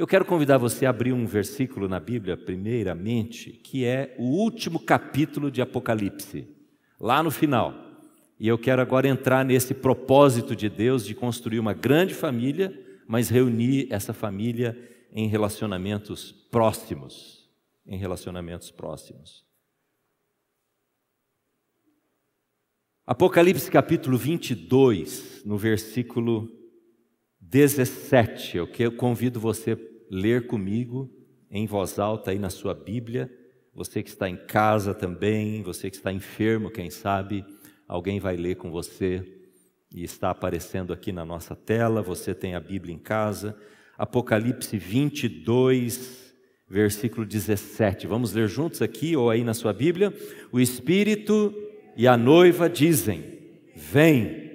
Eu quero convidar você a abrir um versículo na Bíblia, primeiramente, que é o último capítulo de Apocalipse, lá no final. E eu quero agora entrar nesse propósito de Deus de construir uma grande família, mas reunir essa família em relacionamentos próximos. Em relacionamentos próximos. Apocalipse capítulo 22, no versículo 17, eu convido você ler comigo em voz alta aí na sua Bíblia. Você que está em casa também, você que está enfermo, quem sabe, alguém vai ler com você e está aparecendo aqui na nossa tela. Você tem a Bíblia em casa. Apocalipse 22, versículo 17. Vamos ler juntos aqui ou aí na sua Bíblia? O Espírito e a noiva dizem: Vem,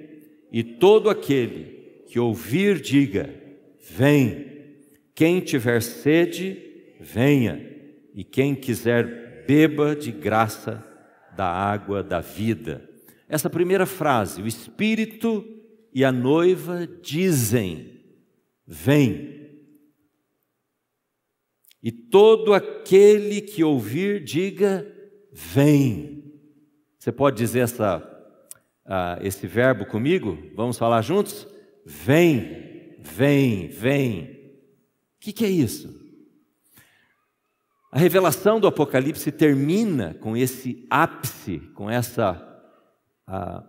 e todo aquele que ouvir, diga: Vem. Quem tiver sede, venha. E quem quiser, beba de graça da água da vida. Essa primeira frase, o Espírito e a noiva dizem: Vem. E todo aquele que ouvir, diga: Vem. Você pode dizer essa, uh, esse verbo comigo? Vamos falar juntos? Vem, vem, vem. O que, que é isso? A revelação do Apocalipse termina com esse ápice, com essa, a,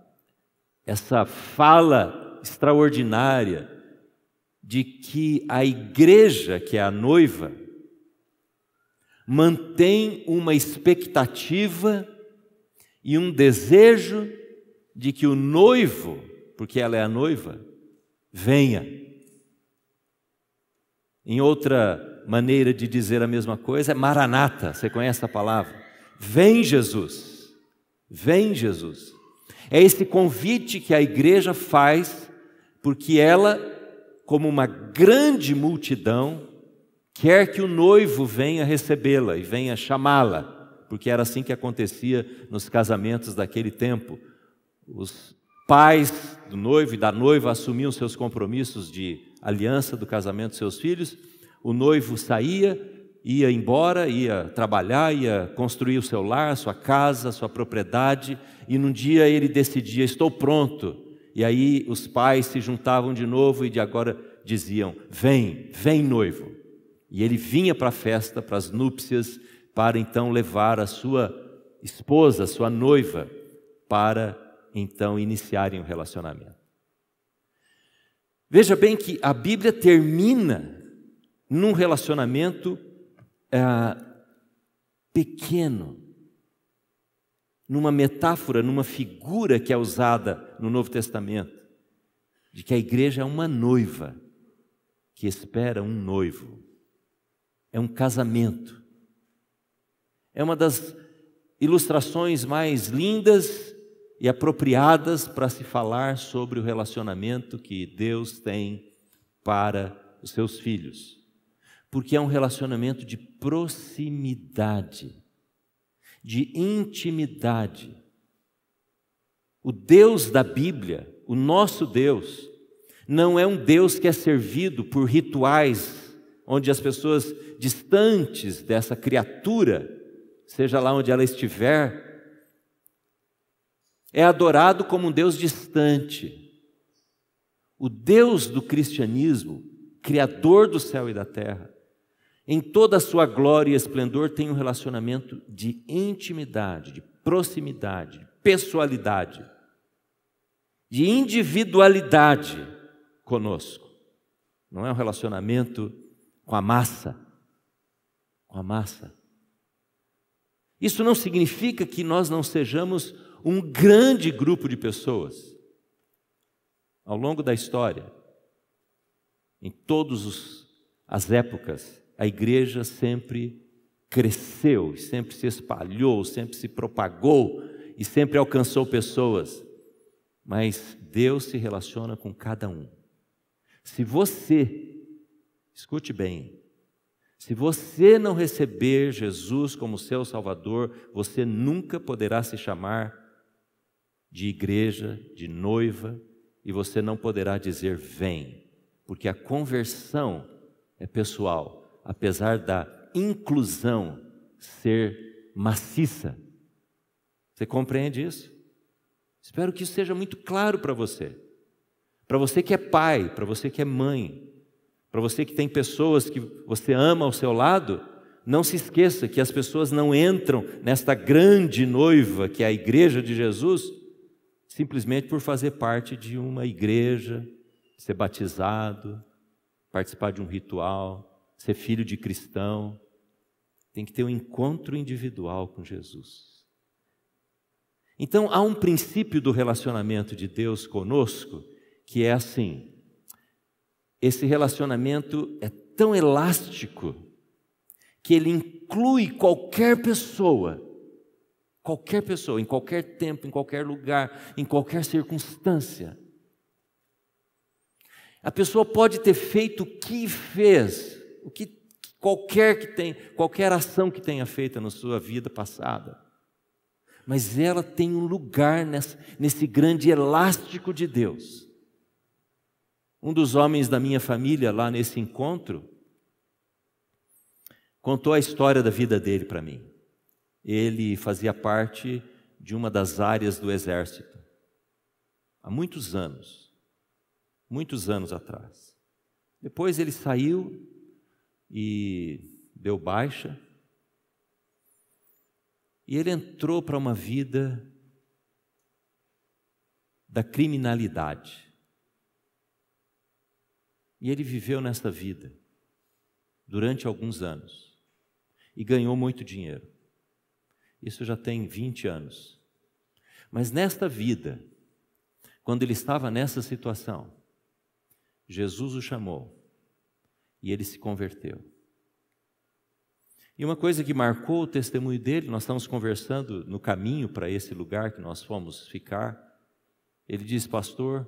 essa fala extraordinária de que a igreja, que é a noiva, mantém uma expectativa e um desejo de que o noivo, porque ela é a noiva, venha. Em outra maneira de dizer a mesma coisa é maranata, você conhece a palavra? Vem Jesus, vem Jesus. É esse convite que a igreja faz, porque ela, como uma grande multidão, quer que o noivo venha recebê-la e venha chamá-la, porque era assim que acontecia nos casamentos daquele tempo. Os pais do noivo e da noiva assumiam seus compromissos de aliança do casamento dos seus filhos, o noivo saía, ia embora, ia trabalhar, ia construir o seu lar, sua casa, sua propriedade, e num dia ele decidia: Estou pronto. E aí os pais se juntavam de novo e de agora diziam: Vem, vem noivo. E ele vinha para a festa, para as núpcias, para então levar a sua esposa, a sua noiva, para então iniciarem o relacionamento. Veja bem que a Bíblia termina num relacionamento é, pequeno, numa metáfora, numa figura que é usada no Novo Testamento, de que a igreja é uma noiva que espera um noivo, é um casamento. É uma das ilustrações mais lindas e apropriadas para se falar sobre o relacionamento que Deus tem para os seus filhos. Porque é um relacionamento de proximidade, de intimidade. O Deus da Bíblia, o nosso Deus, não é um Deus que é servido por rituais onde as pessoas distantes dessa criatura, seja lá onde ela estiver, é adorado como um Deus distante. O Deus do cristianismo, Criador do céu e da terra, em toda a sua glória e esplendor, tem um relacionamento de intimidade, de proximidade, de pessoalidade, de individualidade conosco. Não é um relacionamento com a massa, com a massa. Isso não significa que nós não sejamos um grande grupo de pessoas ao longo da história, em todas as épocas, a igreja sempre cresceu, sempre se espalhou, sempre se propagou e sempre alcançou pessoas. Mas Deus se relaciona com cada um. Se você, escute bem, se você não receber Jesus como seu Salvador, você nunca poderá se chamar de igreja, de noiva, e você não poderá dizer vem, porque a conversão é pessoal, apesar da inclusão ser maciça. Você compreende isso? Espero que isso seja muito claro para você. Para você que é pai, para você que é mãe, para você que tem pessoas que você ama ao seu lado, não se esqueça que as pessoas não entram nesta grande noiva que é a igreja de Jesus simplesmente por fazer parte de uma igreja, ser batizado, participar de um ritual, ser filho de cristão. Tem que ter um encontro individual com Jesus. Então, há um princípio do relacionamento de Deus conosco que é assim: esse relacionamento é tão elástico que ele inclui qualquer pessoa, qualquer pessoa, em qualquer tempo, em qualquer lugar, em qualquer circunstância. A pessoa pode ter feito o que fez, o que qualquer que tem, qualquer ação que tenha feita na sua vida passada. Mas ela tem um lugar nessa, nesse grande elástico de Deus. Um dos homens da minha família, lá nesse encontro, contou a história da vida dele para mim. Ele fazia parte de uma das áreas do exército, há muitos anos, muitos anos atrás. Depois ele saiu e deu baixa, e ele entrou para uma vida da criminalidade. E ele viveu nesta vida durante alguns anos e ganhou muito dinheiro. Isso já tem 20 anos. Mas nesta vida, quando ele estava nessa situação, Jesus o chamou e ele se converteu. E uma coisa que marcou o testemunho dele, nós estamos conversando no caminho para esse lugar que nós fomos ficar. Ele disse, pastor,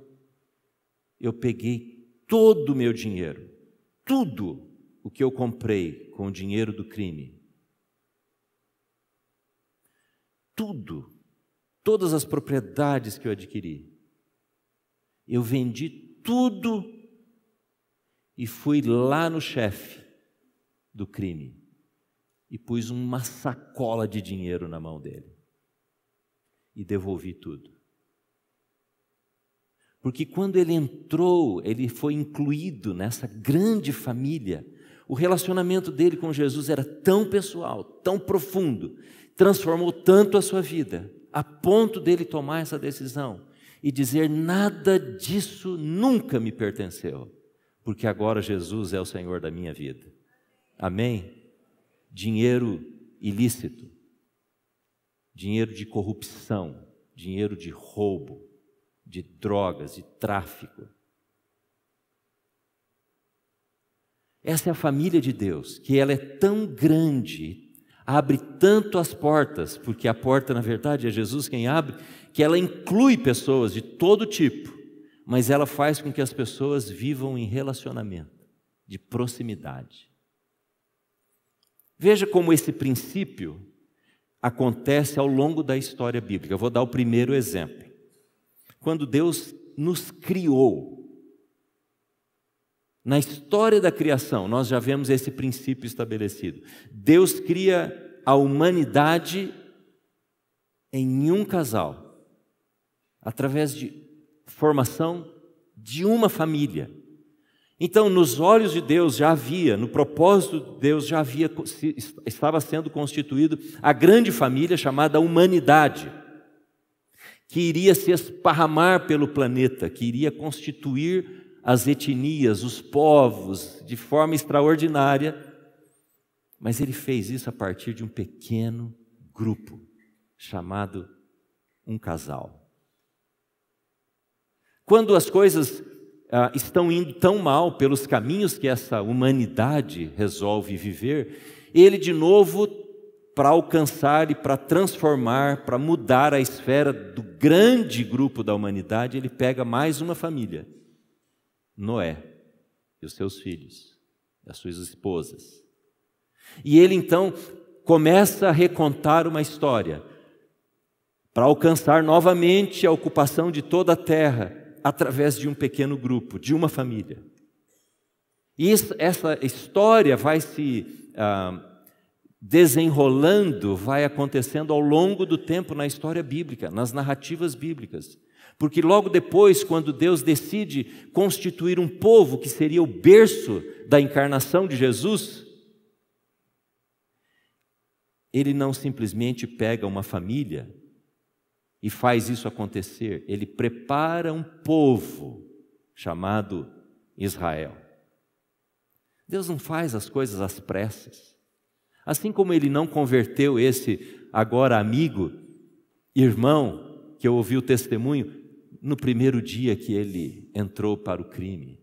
eu peguei todo o meu dinheiro, tudo o que eu comprei com o dinheiro do crime, tudo, todas as propriedades que eu adquiri, eu vendi tudo e fui lá no chefe do crime e pus uma sacola de dinheiro na mão dele e devolvi tudo. Porque quando ele entrou, ele foi incluído nessa grande família. O relacionamento dele com Jesus era tão pessoal, tão profundo, transformou tanto a sua vida, a ponto dele tomar essa decisão e dizer: nada disso nunca me pertenceu, porque agora Jesus é o Senhor da minha vida. Amém? Dinheiro ilícito, dinheiro de corrupção, dinheiro de roubo, de drogas, de tráfico. Essa é a família de Deus, que ela é tão grande, abre tanto as portas, porque a porta, na verdade, é Jesus quem abre, que ela inclui pessoas de todo tipo, mas ela faz com que as pessoas vivam em relacionamento, de proximidade. Veja como esse princípio acontece ao longo da história bíblica. Eu vou dar o primeiro exemplo quando Deus nos criou. Na história da criação, nós já vemos esse princípio estabelecido. Deus cria a humanidade em um casal, através de formação de uma família. Então, nos olhos de Deus já havia, no propósito de Deus já havia, estava sendo constituído a grande família chamada humanidade que iria se esparramar pelo planeta, que iria constituir as etnias, os povos, de forma extraordinária, mas ele fez isso a partir de um pequeno grupo, chamado um casal. Quando as coisas ah, estão indo tão mal pelos caminhos que essa humanidade resolve viver, ele de novo para alcançar e para transformar, para mudar a esfera do grande grupo da humanidade, ele pega mais uma família: Noé e os seus filhos, as suas esposas. E ele então começa a recontar uma história para alcançar novamente a ocupação de toda a terra através de um pequeno grupo, de uma família. E essa história vai se ah, desenrolando, vai acontecendo ao longo do tempo na história bíblica, nas narrativas bíblicas. Porque logo depois, quando Deus decide constituir um povo que seria o berço da encarnação de Jesus, ele não simplesmente pega uma família e faz isso acontecer, ele prepara um povo chamado Israel. Deus não faz as coisas às pressas. Assim como ele não converteu esse agora amigo, irmão, que eu ouvi o testemunho, no primeiro dia que ele entrou para o crime.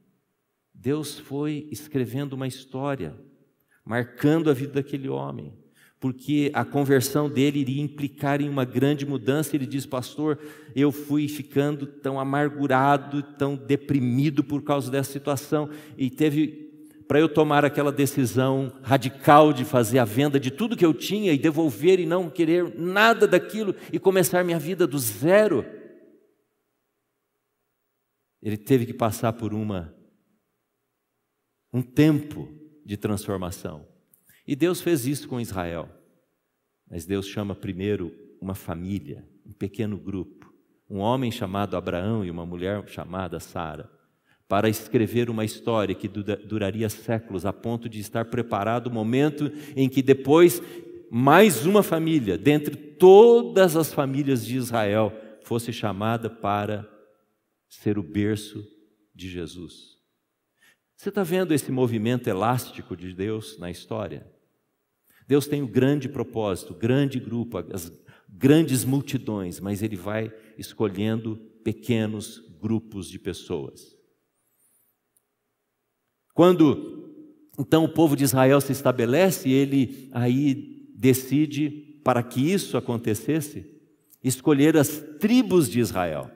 Deus foi escrevendo uma história, marcando a vida daquele homem porque a conversão dele iria implicar em uma grande mudança. Ele diz, pastor, eu fui ficando tão amargurado, tão deprimido por causa dessa situação, e teve para eu tomar aquela decisão radical de fazer a venda de tudo que eu tinha e devolver e não querer nada daquilo e começar minha vida do zero. Ele teve que passar por uma um tempo de transformação. E Deus fez isso com Israel. Mas Deus chama primeiro uma família, um pequeno grupo, um homem chamado Abraão e uma mulher chamada Sara, para escrever uma história que duraria séculos, a ponto de estar preparado o momento em que depois mais uma família, dentre todas as famílias de Israel, fosse chamada para ser o berço de Jesus. Você está vendo esse movimento elástico de Deus na história? Deus tem um grande propósito, grande grupo, as grandes multidões, mas Ele vai escolhendo pequenos grupos de pessoas. Quando então o povo de Israel se estabelece, ele aí decide, para que isso acontecesse, escolher as tribos de Israel.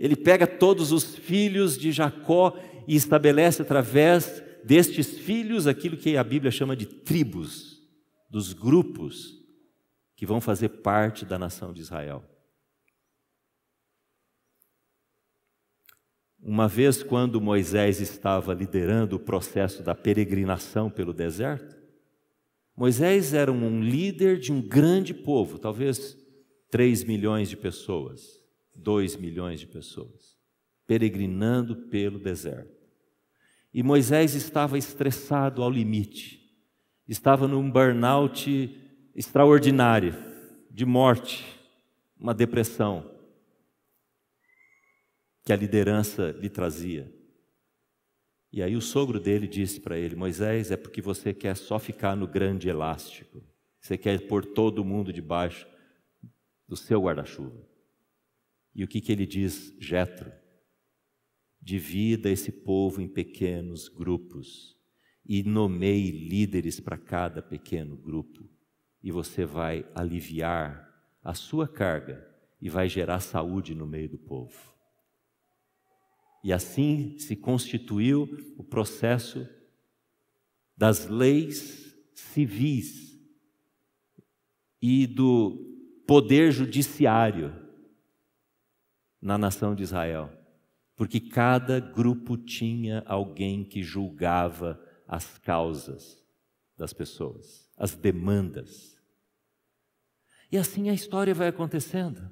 Ele pega todos os filhos de Jacó e estabelece através destes filhos aquilo que a Bíblia chama de tribos, dos grupos que vão fazer parte da nação de Israel. Uma vez, quando Moisés estava liderando o processo da peregrinação pelo deserto, Moisés era um líder de um grande povo, talvez 3 milhões de pessoas, 2 milhões de pessoas, peregrinando pelo deserto. E Moisés estava estressado ao limite, estava num burnout extraordinário, de morte, uma depressão que a liderança lhe trazia. E aí o sogro dele disse para ele: Moisés, é porque você quer só ficar no grande elástico, você quer pôr todo mundo debaixo do seu guarda-chuva. E o que, que ele diz, Jetro? Divida esse povo em pequenos grupos e nomeie líderes para cada pequeno grupo, e você vai aliviar a sua carga e vai gerar saúde no meio do povo. E assim se constituiu o processo das leis civis e do poder judiciário na nação de Israel porque cada grupo tinha alguém que julgava as causas das pessoas, as demandas. E assim a história vai acontecendo.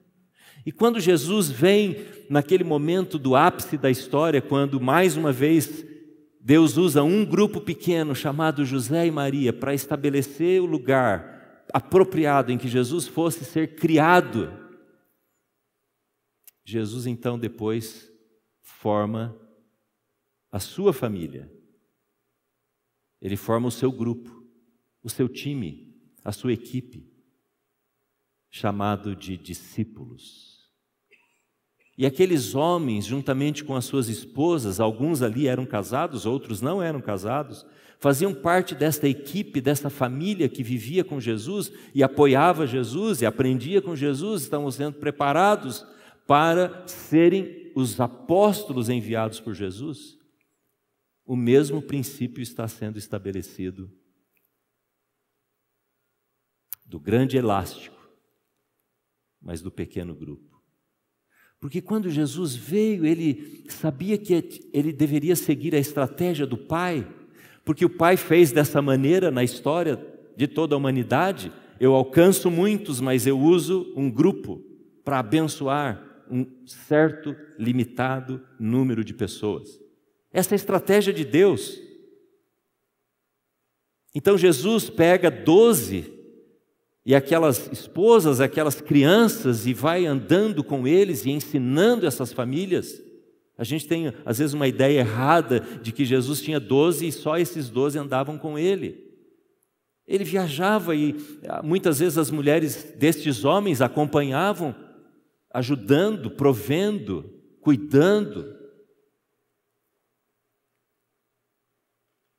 E quando Jesus vem naquele momento do ápice da história, quando mais uma vez Deus usa um grupo pequeno chamado José e Maria para estabelecer o lugar apropriado em que Jesus fosse ser criado, Jesus então depois forma a sua família, ele forma o seu grupo, o seu time, a sua equipe, chamado de discípulos. E aqueles homens, juntamente com as suas esposas, alguns ali eram casados, outros não eram casados, faziam parte desta equipe, desta família que vivia com Jesus e apoiava Jesus e aprendia com Jesus, estavam sendo preparados para serem os apóstolos enviados por Jesus, o mesmo princípio está sendo estabelecido do grande elástico, mas do pequeno grupo. Porque quando Jesus veio, ele sabia que ele deveria seguir a estratégia do Pai, porque o Pai fez dessa maneira na história de toda a humanidade. Eu alcanço muitos, mas eu uso um grupo para abençoar um certo limitado número de pessoas. Essa é a estratégia de Deus. Então Jesus pega doze e aquelas esposas, aquelas crianças, e vai andando com eles e ensinando essas famílias. A gente tem, às vezes, uma ideia errada de que Jesus tinha doze e só esses doze andavam com ele. Ele viajava e ah, muitas vezes as mulheres destes homens acompanhavam, ajudando, provendo, cuidando.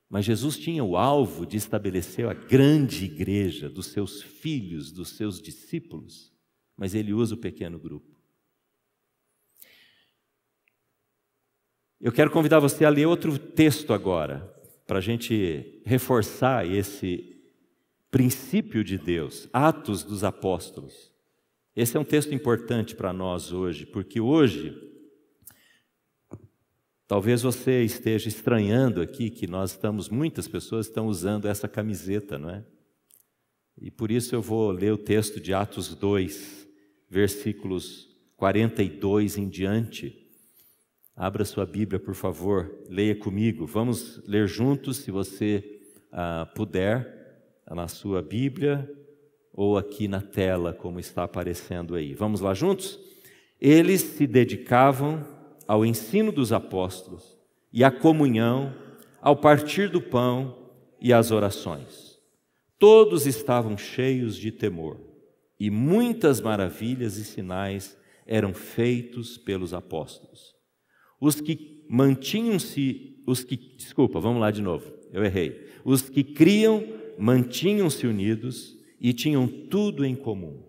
Mas Jesus tinha o alvo de estabelecer a grande igreja dos seus filhos, dos seus discípulos, mas ele usa o pequeno grupo. Eu quero convidar você a ler outro texto agora, para a gente reforçar esse princípio de Deus, Atos dos Apóstolos. Esse é um texto importante para nós hoje, porque hoje Talvez você esteja estranhando aqui que nós estamos, muitas pessoas estão usando essa camiseta, não é? E por isso eu vou ler o texto de Atos 2, versículos 42 em diante. Abra sua Bíblia, por favor, leia comigo. Vamos ler juntos, se você ah, puder, na sua Bíblia ou aqui na tela, como está aparecendo aí. Vamos lá juntos? Eles se dedicavam ao ensino dos apóstolos e à comunhão, ao partir do pão e às orações. Todos estavam cheios de temor, e muitas maravilhas e sinais eram feitos pelos apóstolos. Os que mantinham-se, os que, desculpa, vamos lá de novo, eu errei. Os que criam mantinham-se unidos e tinham tudo em comum.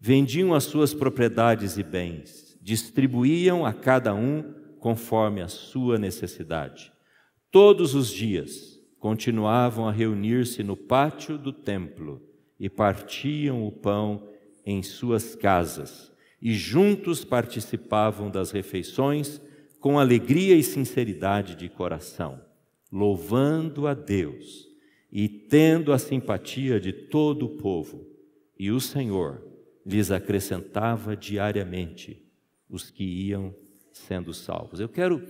Vendiam as suas propriedades e bens distribuíam a cada um conforme a sua necessidade. Todos os dias continuavam a reunir-se no pátio do templo e partiam o pão em suas casas, e juntos participavam das refeições com alegria e sinceridade de coração, louvando a Deus e tendo a simpatia de todo o povo. E o Senhor lhes acrescentava diariamente os que iam sendo salvos. Eu quero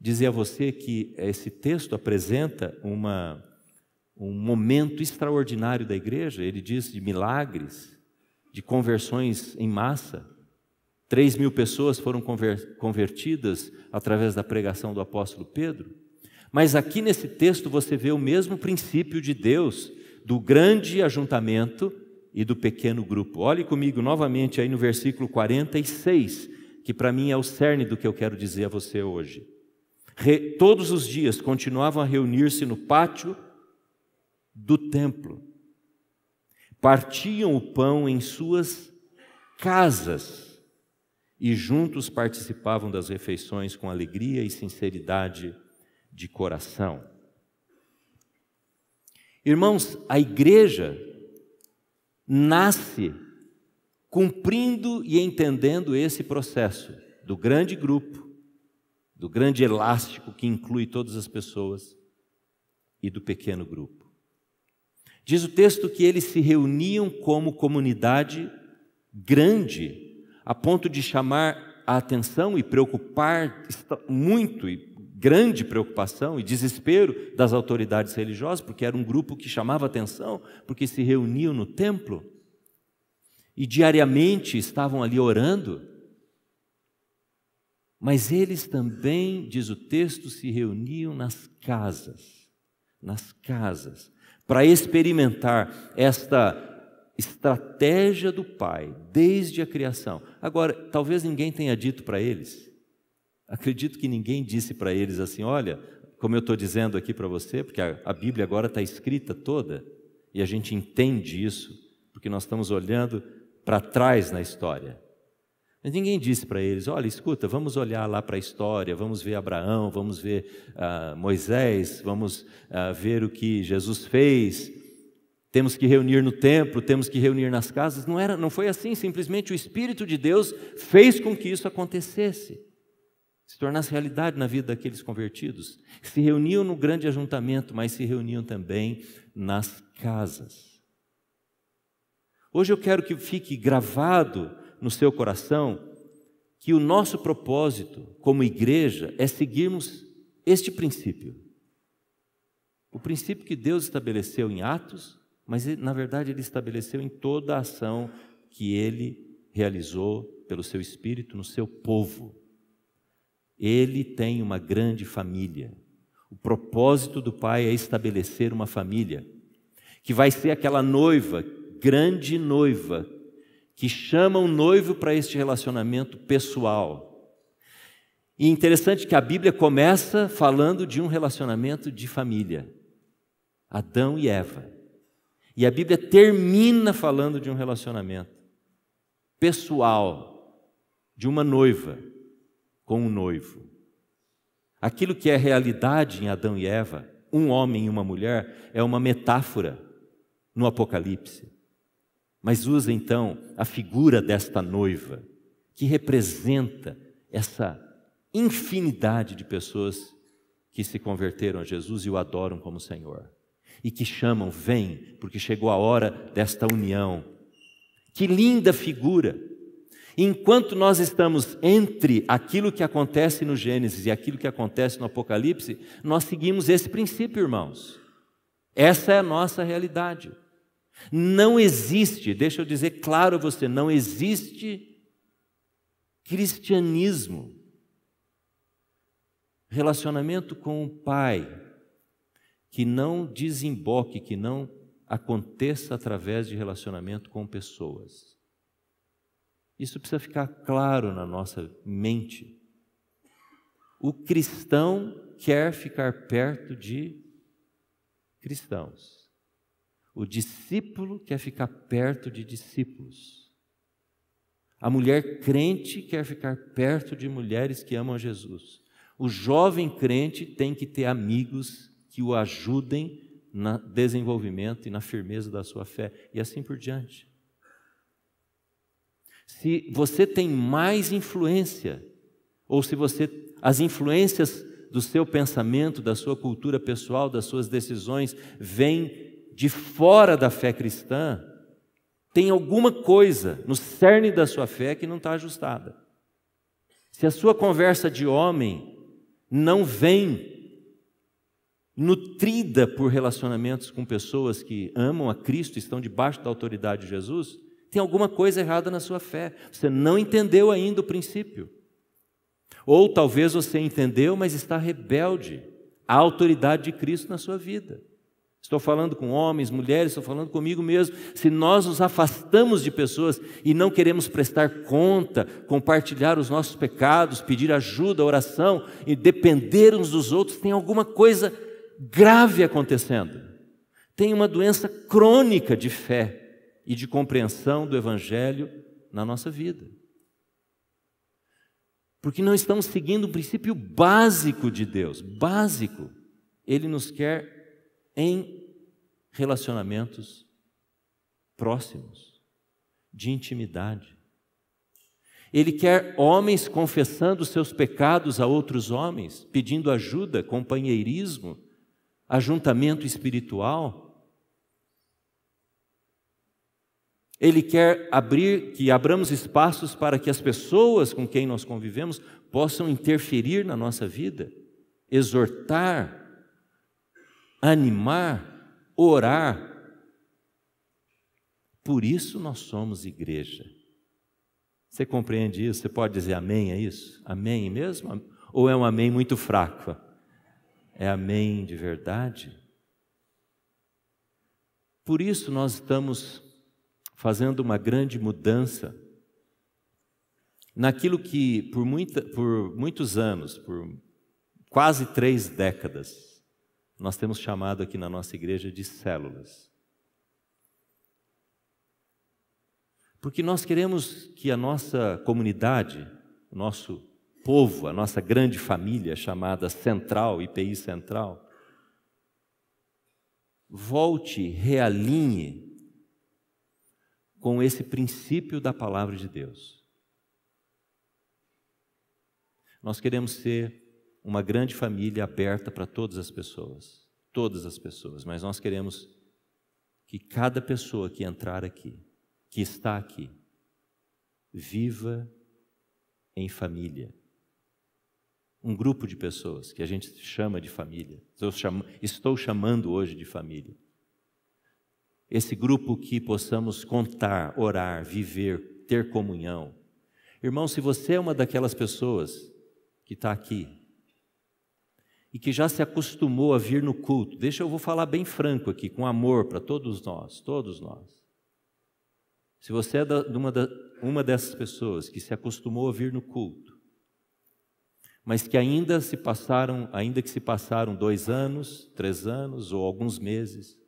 dizer a você que esse texto apresenta uma, um momento extraordinário da igreja. Ele diz de milagres, de conversões em massa. Três mil pessoas foram convertidas através da pregação do apóstolo Pedro. Mas aqui nesse texto você vê o mesmo princípio de Deus, do grande ajuntamento e do pequeno grupo. Olhe comigo novamente aí no versículo 46, que para mim é o cerne do que eu quero dizer a você hoje. Re, todos os dias continuavam a reunir-se no pátio do templo, partiam o pão em suas casas e juntos participavam das refeições com alegria e sinceridade de coração. Irmãos, a igreja nasce cumprindo e entendendo esse processo do grande grupo, do grande elástico que inclui todas as pessoas e do pequeno grupo. Diz o texto que eles se reuniam como comunidade grande, a ponto de chamar a atenção e preocupar muito e grande preocupação e desespero das autoridades religiosas, porque era um grupo que chamava atenção, porque se reuniam no templo e diariamente estavam ali orando. Mas eles também, diz o texto, se reuniam nas casas, nas casas, para experimentar esta estratégia do Pai desde a criação. Agora, talvez ninguém tenha dito para eles, Acredito que ninguém disse para eles assim: olha, como eu estou dizendo aqui para você, porque a, a Bíblia agora está escrita toda e a gente entende isso, porque nós estamos olhando para trás na história. Mas ninguém disse para eles: olha, escuta, vamos olhar lá para a história, vamos ver Abraão, vamos ver uh, Moisés, vamos uh, ver o que Jesus fez. temos que reunir no templo, temos que reunir nas casas. Não era, não foi assim, simplesmente o espírito de Deus fez com que isso acontecesse. Se tornasse realidade na vida daqueles convertidos. Se reuniam no grande ajuntamento, mas se reuniam também nas casas. Hoje eu quero que fique gravado no seu coração que o nosso propósito como igreja é seguirmos este princípio. O princípio que Deus estabeleceu em Atos mas na verdade ele estabeleceu em toda a ação que ele realizou pelo seu espírito no seu povo. Ele tem uma grande família. O propósito do Pai é estabelecer uma família que vai ser aquela noiva, grande noiva, que chama o um noivo para este relacionamento pessoal. E interessante que a Bíblia começa falando de um relacionamento de família. Adão e Eva. E a Bíblia termina falando de um relacionamento pessoal, de uma noiva com um noivo. Aquilo que é realidade em Adão e Eva, um homem e uma mulher, é uma metáfora no Apocalipse. Mas usa então a figura desta noiva, que representa essa infinidade de pessoas que se converteram a Jesus e o adoram como Senhor e que chamam: Vem, porque chegou a hora desta união. Que linda figura! Enquanto nós estamos entre aquilo que acontece no Gênesis e aquilo que acontece no Apocalipse, nós seguimos esse princípio, irmãos. Essa é a nossa realidade. Não existe, deixa eu dizer claro a você, não existe cristianismo, relacionamento com o Pai, que não desemboque, que não aconteça através de relacionamento com pessoas. Isso precisa ficar claro na nossa mente. O cristão quer ficar perto de cristãos. O discípulo quer ficar perto de discípulos. A mulher crente quer ficar perto de mulheres que amam Jesus. O jovem crente tem que ter amigos que o ajudem no desenvolvimento e na firmeza da sua fé, e assim por diante. Se você tem mais influência, ou se você as influências do seu pensamento, da sua cultura pessoal, das suas decisões vêm de fora da fé cristã, tem alguma coisa no cerne da sua fé que não está ajustada. Se a sua conversa de homem não vem nutrida por relacionamentos com pessoas que amam a Cristo, estão debaixo da autoridade de Jesus, tem alguma coisa errada na sua fé. Você não entendeu ainda o princípio. Ou talvez você entendeu, mas está rebelde à autoridade de Cristo na sua vida. Estou falando com homens, mulheres, estou falando comigo mesmo. Se nós nos afastamos de pessoas e não queremos prestar conta, compartilhar os nossos pecados, pedir ajuda, oração e depender uns dos outros, tem alguma coisa grave acontecendo. Tem uma doença crônica de fé e de compreensão do Evangelho na nossa vida. Porque não estamos seguindo um princípio básico de Deus, básico. Ele nos quer em relacionamentos próximos, de intimidade. Ele quer homens confessando seus pecados a outros homens, pedindo ajuda, companheirismo, ajuntamento espiritual. Ele quer abrir, que abramos espaços para que as pessoas com quem nós convivemos possam interferir na nossa vida, exortar, animar, orar. Por isso nós somos igreja. Você compreende isso? Você pode dizer amém a isso? Amém mesmo? Ou é um amém muito fraco? É amém de verdade? Por isso nós estamos fazendo uma grande mudança naquilo que por, muita, por muitos anos, por quase três décadas, nós temos chamado aqui na nossa igreja de células. Porque nós queremos que a nossa comunidade, o nosso povo, a nossa grande família chamada Central, IPI Central, volte, realinhe com esse princípio da palavra de Deus. Nós queremos ser uma grande família aberta para todas as pessoas, todas as pessoas, mas nós queremos que cada pessoa que entrar aqui, que está aqui, viva em família. Um grupo de pessoas que a gente chama de família. Estou chamando hoje de família. Esse grupo que possamos contar, orar, viver, ter comunhão. Irmão, se você é uma daquelas pessoas que está aqui e que já se acostumou a vir no culto, deixa eu vou falar bem franco aqui, com amor para todos nós, todos nós. Se você é da, uma, da, uma dessas pessoas que se acostumou a vir no culto, mas que ainda se passaram, ainda que se passaram dois anos, três anos ou alguns meses,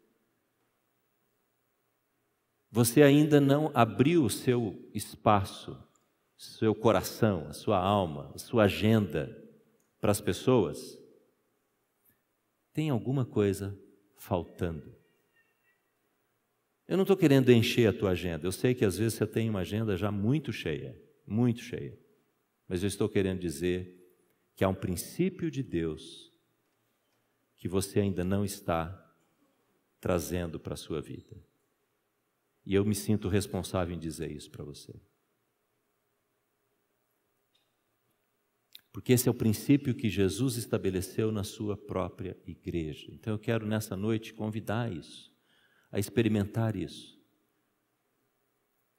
você ainda não abriu o seu espaço, seu coração, a sua alma, a sua agenda para as pessoas, tem alguma coisa faltando. Eu não estou querendo encher a tua agenda. Eu sei que às vezes você tem uma agenda já muito cheia, muito cheia. Mas eu estou querendo dizer que há um princípio de Deus que você ainda não está trazendo para a sua vida. E eu me sinto responsável em dizer isso para você. Porque esse é o princípio que Jesus estabeleceu na sua própria igreja. Então eu quero nessa noite convidar isso a experimentar isso.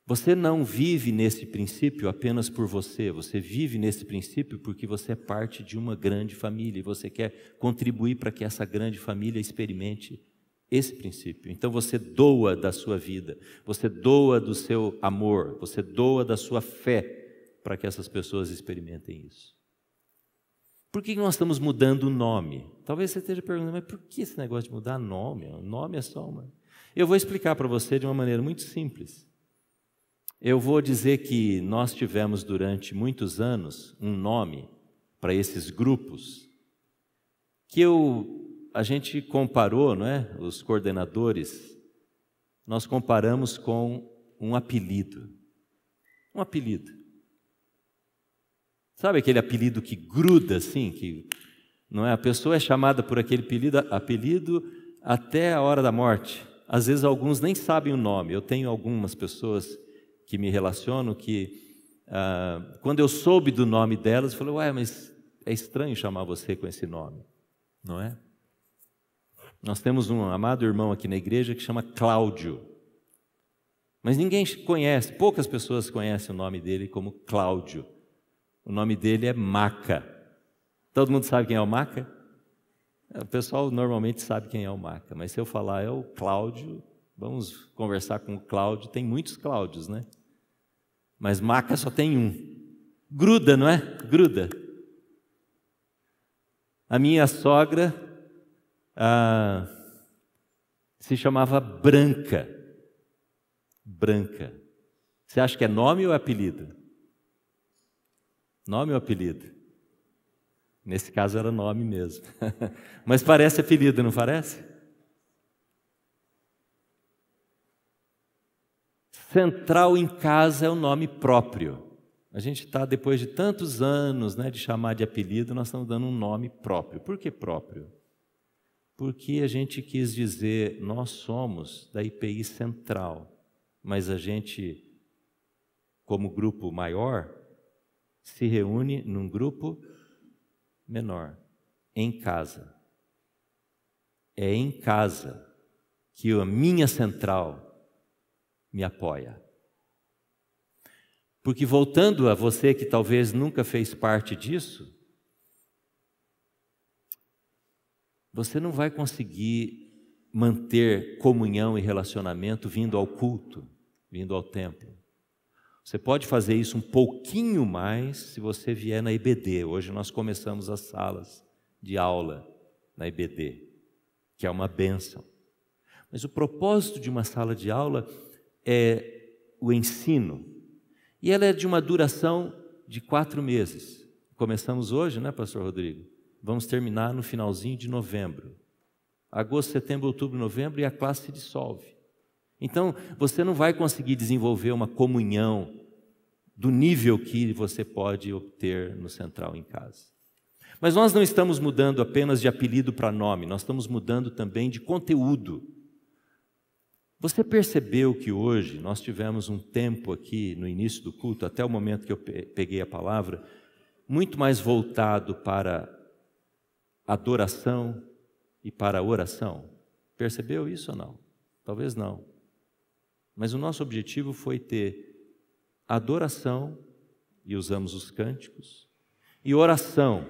Você não vive nesse princípio apenas por você, você vive nesse princípio porque você é parte de uma grande família e você quer contribuir para que essa grande família experimente esse princípio. Então você doa da sua vida, você doa do seu amor, você doa da sua fé para que essas pessoas experimentem isso. Por que nós estamos mudando o nome? Talvez você esteja perguntando, mas por que esse negócio de mudar nome? O nome é só uma. Eu vou explicar para você de uma maneira muito simples. Eu vou dizer que nós tivemos durante muitos anos um nome para esses grupos que eu, a gente comparou, não é? Os coordenadores, nós comparamos com um apelido. Um apelido. Sabe aquele apelido que gruda assim, que não é? A pessoa é chamada por aquele apelido, apelido até a hora da morte às vezes alguns nem sabem o nome. Eu tenho algumas pessoas que me relacionam que, ah, quando eu soube do nome delas, eu falei, ué, mas é estranho chamar você com esse nome, não é? Nós temos um amado irmão aqui na igreja que chama Cláudio. Mas ninguém conhece, poucas pessoas conhecem o nome dele como Cláudio. O nome dele é Maca. Todo mundo sabe quem é o Maca? O pessoal normalmente sabe quem é o Maca, mas se eu falar é o Cláudio, vamos conversar com o Cláudio, tem muitos Cláudios, né? Mas Maca só tem um. Gruda, não é? Gruda. A minha sogra ah, se chamava Branca. Branca. Você acha que é nome ou apelido? Nome ou apelido? Nesse caso era nome mesmo. Mas parece apelido, não parece? Central em casa é o nome próprio. A gente está, depois de tantos anos né, de chamar de apelido, nós estamos dando um nome próprio. Por que próprio? Porque a gente quis dizer, nós somos da IPI Central, mas a gente, como grupo maior, se reúne num grupo menor, em casa. É em casa que a minha central me apoia. Porque voltando a você que talvez nunca fez parte disso, você não vai conseguir manter comunhão e relacionamento vindo ao culto, vindo ao templo. Você pode fazer isso um pouquinho mais se você vier na IBD. Hoje nós começamos as salas de aula na IBD, que é uma benção. Mas o propósito de uma sala de aula é o ensino. E ela é de uma duração de quatro meses. Começamos hoje, né, Pastor Rodrigo? Vamos terminar no finalzinho de novembro. Agosto, setembro, outubro, novembro e a classe se dissolve. Então, você não vai conseguir desenvolver uma comunhão do nível que você pode obter no Central em Casa. Mas nós não estamos mudando apenas de apelido para nome, nós estamos mudando também de conteúdo. Você percebeu que hoje nós tivemos um tempo aqui no início do culto, até o momento que eu peguei a palavra, muito mais voltado para adoração e para oração? Percebeu isso ou não? Talvez não. Mas o nosso objetivo foi ter adoração, e usamos os cânticos, e oração,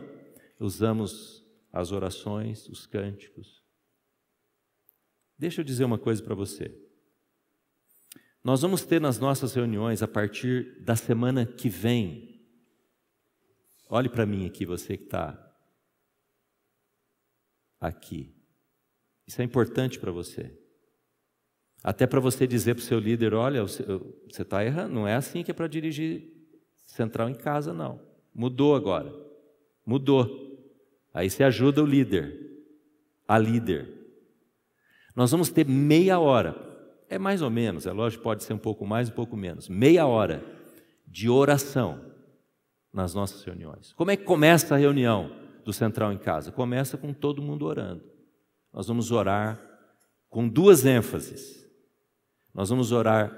usamos as orações, os cânticos. Deixa eu dizer uma coisa para você. Nós vamos ter nas nossas reuniões, a partir da semana que vem, olhe para mim aqui, você que está aqui. Isso é importante para você. Até para você dizer para o seu líder: olha, você está errando, não é assim que é para dirigir central em casa, não. Mudou agora. Mudou. Aí você ajuda o líder, a líder. Nós vamos ter meia hora, é mais ou menos, é lógico, pode ser um pouco mais, um pouco menos, meia hora de oração nas nossas reuniões. Como é que começa a reunião do Central em Casa? Começa com todo mundo orando. Nós vamos orar com duas ênfases. Nós vamos orar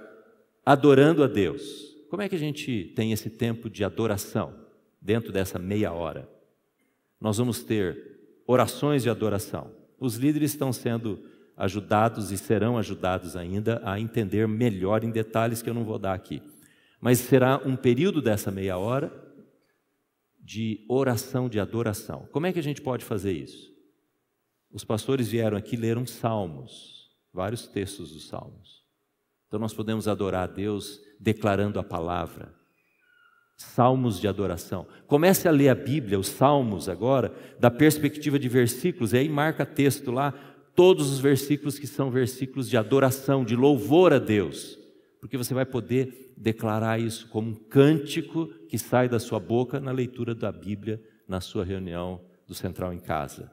adorando a Deus. Como é que a gente tem esse tempo de adoração dentro dessa meia hora? Nós vamos ter orações de adoração. Os líderes estão sendo ajudados e serão ajudados ainda a entender melhor em detalhes que eu não vou dar aqui. Mas será um período dessa meia hora de oração, de adoração. Como é que a gente pode fazer isso? Os pastores vieram aqui ler uns salmos, vários textos dos salmos. Então nós podemos adorar a Deus declarando a palavra. Salmos de adoração. Comece a ler a Bíblia, os salmos agora, da perspectiva de versículos, e aí marca texto lá, todos os versículos que são versículos de adoração, de louvor a Deus, porque você vai poder declarar isso como um cântico que sai da sua boca na leitura da Bíblia, na sua reunião do Central em Casa.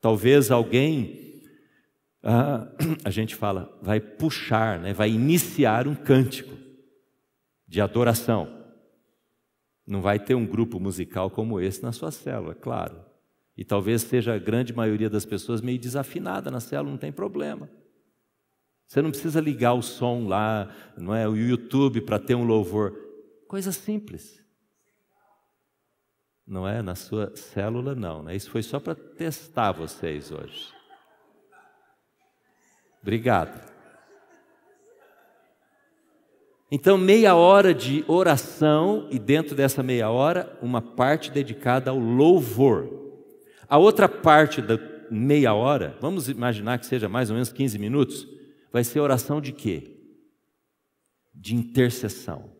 Talvez alguém ah, a gente fala, vai puxar, né, vai iniciar um cântico de adoração. Não vai ter um grupo musical como esse na sua célula, claro. E talvez seja a grande maioria das pessoas meio desafinada na célula, não tem problema. Você não precisa ligar o som lá, não é, o YouTube para ter um louvor. Coisa simples. Não é na sua célula não, né? Isso foi só para testar vocês hoje. Obrigado. Então, meia hora de oração, e dentro dessa meia hora, uma parte dedicada ao louvor. A outra parte da meia hora, vamos imaginar que seja mais ou menos 15 minutos, vai ser oração de quê? De intercessão.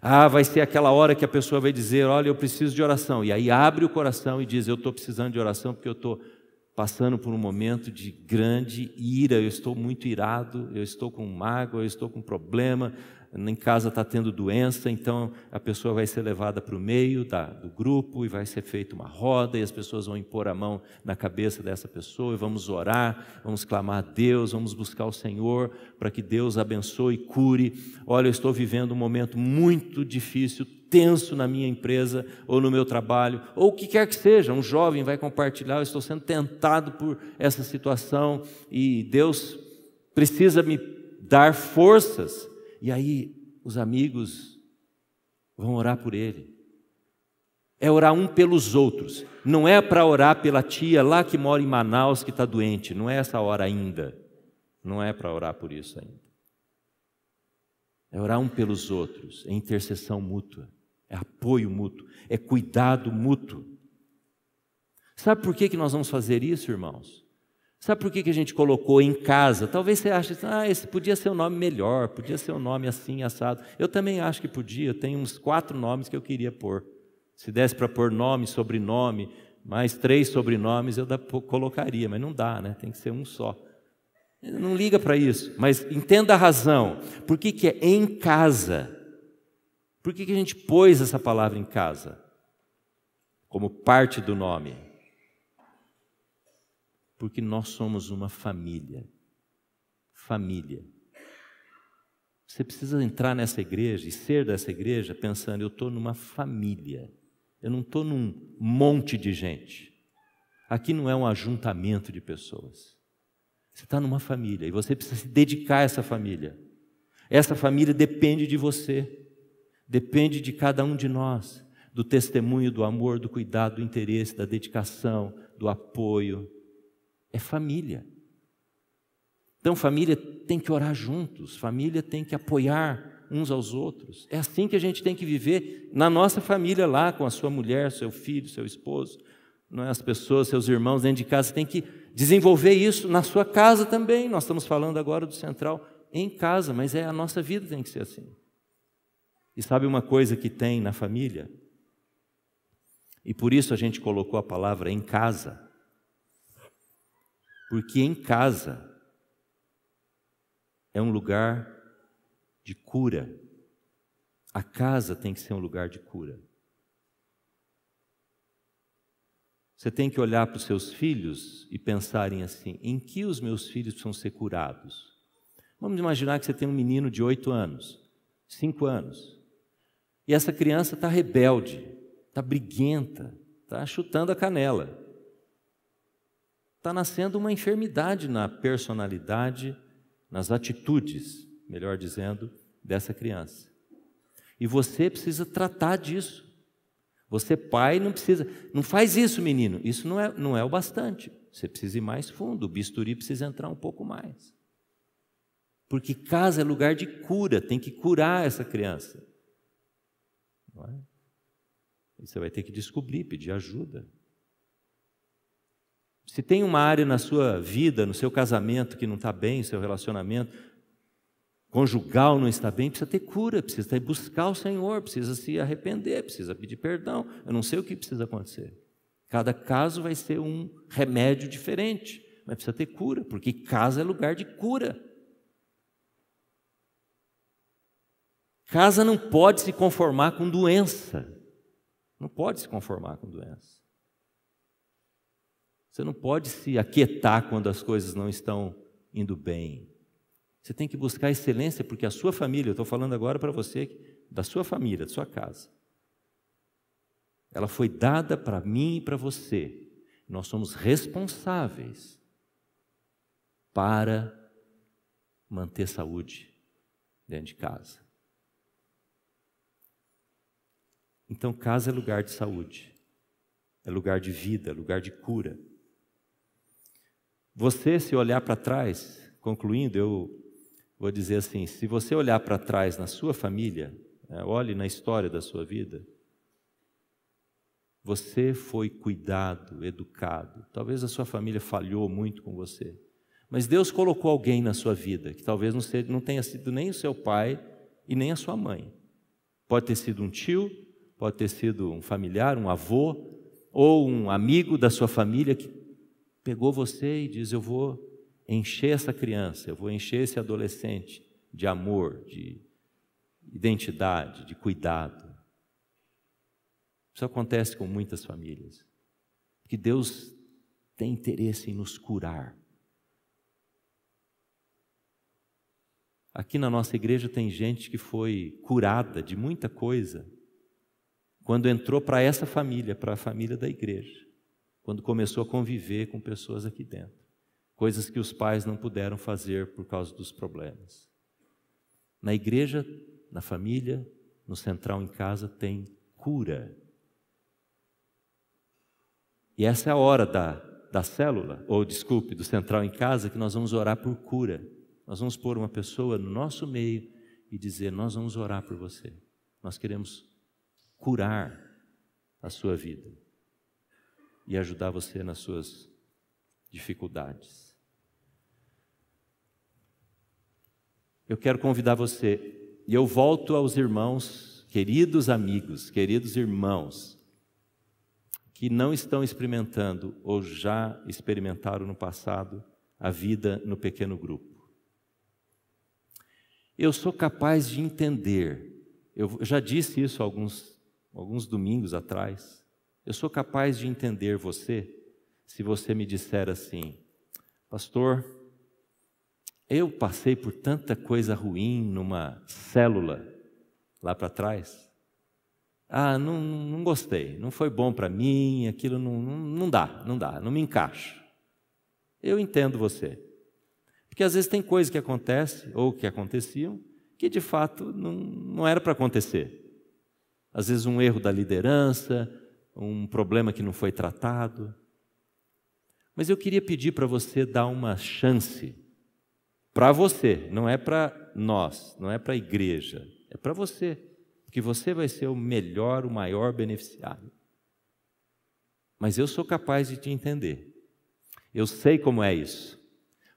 Ah, vai ser aquela hora que a pessoa vai dizer: Olha, eu preciso de oração. E aí abre o coração e diz: Eu estou precisando de oração porque eu estou passando por um momento de grande ira, eu estou muito irado, eu estou com mágoa, eu estou com problema, em casa está tendo doença, então a pessoa vai ser levada para o meio da, do grupo e vai ser feita uma roda e as pessoas vão impor a mão na cabeça dessa pessoa e vamos orar, vamos clamar a Deus, vamos buscar o Senhor para que Deus abençoe e cure. Olha, eu estou vivendo um momento muito difícil, tenso na minha empresa ou no meu trabalho, ou o que quer que seja, um jovem vai compartilhar, eu estou sendo tentado por essa situação e Deus precisa me dar forças. E aí os amigos vão orar por ele. É orar um pelos outros. Não é para orar pela tia lá que mora em Manaus que está doente. Não é essa hora ainda. Não é para orar por isso ainda. É orar um pelos outros, é intercessão mútua é apoio mútuo, é cuidado mútuo. Sabe por que, que nós vamos fazer isso, irmãos? Sabe por que, que a gente colocou em casa? Talvez você ache, ah, esse podia ser um nome melhor, podia ser um nome assim, assado. Eu também acho que podia, eu tenho uns quatro nomes que eu queria pôr. Se desse para pôr nome, sobrenome, mais três sobrenomes, eu colocaria, mas não dá, né? Tem que ser um só. Não liga para isso, mas entenda a razão. Por que, que é em casa? Por que, que a gente pôs essa palavra em casa? Como parte do nome. Porque nós somos uma família. Família. Você precisa entrar nessa igreja e ser dessa igreja pensando: eu estou numa família, eu não estou num monte de gente. Aqui não é um ajuntamento de pessoas. Você está numa família e você precisa se dedicar a essa família. Essa família depende de você, depende de cada um de nós, do testemunho, do amor, do cuidado, do interesse, da dedicação, do apoio. É família. Então, família tem que orar juntos, família tem que apoiar uns aos outros. É assim que a gente tem que viver na nossa família lá, com a sua mulher, seu filho, seu esposo, não é? as pessoas, seus irmãos dentro de casa, tem que desenvolver isso na sua casa também. Nós estamos falando agora do central em casa, mas é a nossa vida tem que ser assim. E sabe uma coisa que tem na família? E por isso a gente colocou a palavra em casa. Porque em casa é um lugar de cura. A casa tem que ser um lugar de cura. Você tem que olhar para os seus filhos e pensarem assim: em que os meus filhos precisam ser curados? Vamos imaginar que você tem um menino de oito anos, cinco anos, e essa criança está rebelde, está briguenta, está chutando a canela. Está nascendo uma enfermidade na personalidade nas atitudes, melhor dizendo, dessa criança. E você precisa tratar disso. Você, pai, não precisa, não faz isso, menino. Isso não é, não é o bastante. Você precisa ir mais fundo, o bisturi precisa entrar um pouco mais. Porque casa é lugar de cura, tem que curar essa criança. Não é? E você vai ter que descobrir, pedir ajuda. Se tem uma área na sua vida, no seu casamento que não está bem, seu relacionamento conjugal não está bem, precisa ter cura, precisa buscar o Senhor, precisa se arrepender, precisa pedir perdão. Eu não sei o que precisa acontecer. Cada caso vai ser um remédio diferente, mas precisa ter cura, porque casa é lugar de cura. Casa não pode se conformar com doença. Não pode se conformar com doença. Você não pode se aquietar quando as coisas não estão indo bem. Você tem que buscar excelência, porque a sua família, eu estou falando agora para você, da sua família, da sua casa, ela foi dada para mim e para você. Nós somos responsáveis para manter saúde dentro de casa. Então, casa é lugar de saúde, é lugar de vida, é lugar de cura. Você, se olhar para trás, concluindo, eu vou dizer assim: se você olhar para trás na sua família, né, olhe na história da sua vida, você foi cuidado, educado. Talvez a sua família falhou muito com você, mas Deus colocou alguém na sua vida que talvez não, seja, não tenha sido nem o seu pai e nem a sua mãe. Pode ter sido um tio, pode ter sido um familiar, um avô, ou um amigo da sua família que pegou você e diz: Eu vou encher essa criança, eu vou encher esse adolescente de amor, de identidade, de cuidado. Isso acontece com muitas famílias. Que Deus tem interesse em nos curar. Aqui na nossa igreja tem gente que foi curada de muita coisa quando entrou para essa família, para a família da igreja quando começou a conviver com pessoas aqui dentro. Coisas que os pais não puderam fazer por causa dos problemas. Na igreja, na família, no central em casa, tem cura. E essa é a hora da, da célula, ou desculpe, do central em casa, que nós vamos orar por cura. Nós vamos pôr uma pessoa no nosso meio e dizer: Nós vamos orar por você. Nós queremos curar a sua vida e ajudar você nas suas dificuldades. Eu quero convidar você, e eu volto aos irmãos, queridos amigos, queridos irmãos, que não estão experimentando ou já experimentaram no passado a vida no pequeno grupo. Eu sou capaz de entender, eu já disse isso alguns, alguns domingos atrás, eu sou capaz de entender você se você me disser assim: Pastor, eu passei por tanta coisa ruim numa célula lá para trás. Ah, não, não gostei, não foi bom para mim, aquilo não, não, não dá, não dá, não me encaixa. Eu entendo você. Porque às vezes tem coisas que acontecem, ou que aconteciam, que de fato não, não era para acontecer. Às vezes um erro da liderança, um problema que não foi tratado. Mas eu queria pedir para você dar uma chance para você, não é para nós, não é para a igreja, é para você, porque você vai ser o melhor, o maior beneficiário. Mas eu sou capaz de te entender. Eu sei como é isso,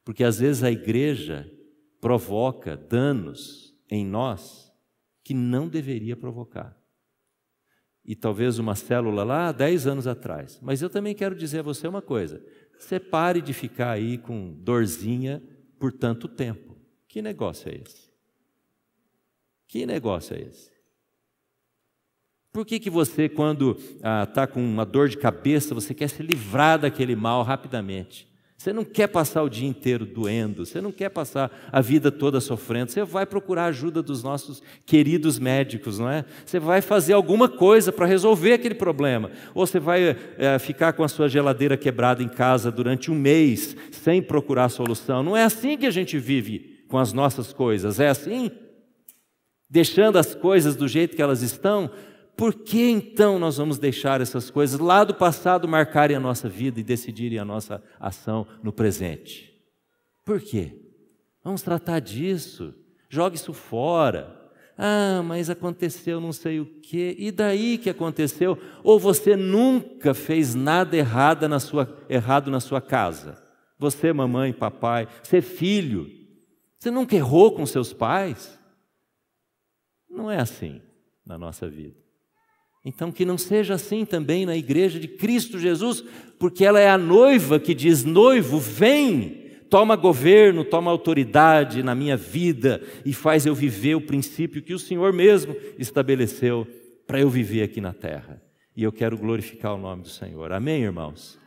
porque às vezes a igreja provoca danos em nós que não deveria provocar. E talvez uma célula lá 10 anos atrás. Mas eu também quero dizer a você uma coisa: você pare de ficar aí com dorzinha por tanto tempo. Que negócio é esse? Que negócio é esse? Por que, que você, quando está ah, com uma dor de cabeça, você quer se livrar daquele mal rapidamente? Você não quer passar o dia inteiro doendo, você não quer passar a vida toda sofrendo, você vai procurar a ajuda dos nossos queridos médicos, não é? Você vai fazer alguma coisa para resolver aquele problema, ou você vai é, ficar com a sua geladeira quebrada em casa durante um mês sem procurar solução. Não é assim que a gente vive com as nossas coisas, é assim? Deixando as coisas do jeito que elas estão, por que então nós vamos deixar essas coisas lá do passado marcarem a nossa vida e decidirem a nossa ação no presente? Por quê? Vamos tratar disso. Jogue isso fora. Ah, mas aconteceu não sei o quê. E daí que aconteceu? Ou você nunca fez nada errado na sua, errado na sua casa? Você, mamãe, papai, você filho. Você nunca errou com seus pais? Não é assim na nossa vida. Então, que não seja assim também na igreja de Cristo Jesus, porque ela é a noiva que diz: noivo, vem, toma governo, toma autoridade na minha vida e faz eu viver o princípio que o Senhor mesmo estabeleceu para eu viver aqui na terra. E eu quero glorificar o nome do Senhor. Amém, irmãos?